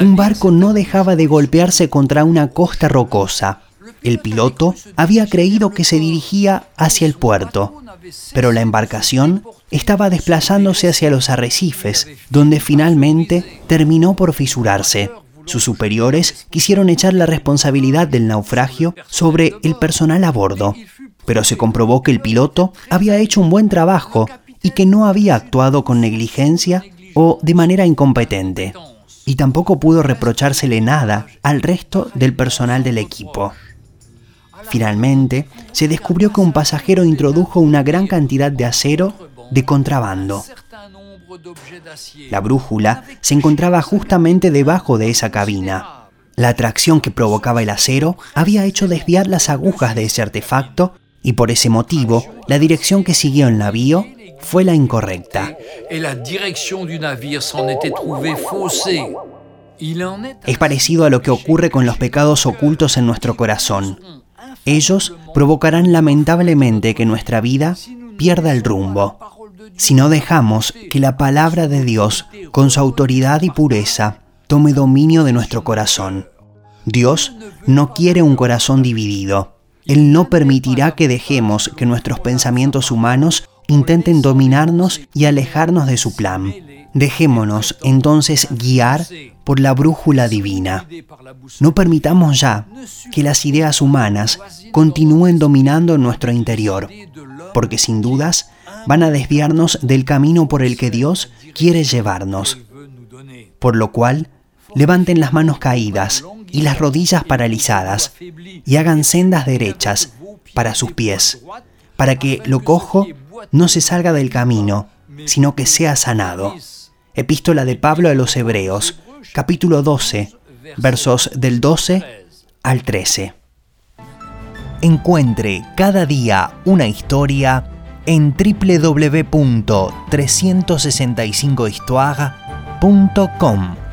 Un barco no dejaba de golpearse contra una costa rocosa. El piloto había creído que se dirigía hacia el puerto, pero la embarcación estaba desplazándose hacia los arrecifes, donde finalmente terminó por fisurarse. Sus superiores quisieron echar la responsabilidad del naufragio sobre el personal a bordo, pero se comprobó que el piloto había hecho un buen trabajo y que no había actuado con negligencia o de manera incompetente. Y tampoco pudo reprochársele nada al resto del personal del equipo. Finalmente, se descubrió que un pasajero introdujo una gran cantidad de acero de contrabando. La brújula se encontraba justamente debajo de esa cabina. La atracción que provocaba el acero había hecho desviar las agujas de ese artefacto y por ese motivo la dirección que siguió el navío fue la incorrecta. Es parecido a lo que ocurre con los pecados ocultos en nuestro corazón. Ellos provocarán lamentablemente que nuestra vida pierda el rumbo si no dejamos que la palabra de Dios, con su autoridad y pureza, tome dominio de nuestro corazón. Dios no quiere un corazón dividido. Él no permitirá que dejemos que nuestros pensamientos humanos intenten dominarnos y alejarnos de su plan. Dejémonos entonces guiar por la brújula divina. No permitamos ya que las ideas humanas continúen dominando nuestro interior, porque sin dudas van a desviarnos del camino por el que Dios quiere llevarnos. Por lo cual, levanten las manos caídas y las rodillas paralizadas y hagan sendas derechas para sus pies, para que lo cojo no se salga del camino, sino que sea sanado. Epístola de Pablo a los Hebreos, capítulo 12, versos del 12 al 13. Encuentre cada día una historia en www.365histoire.com.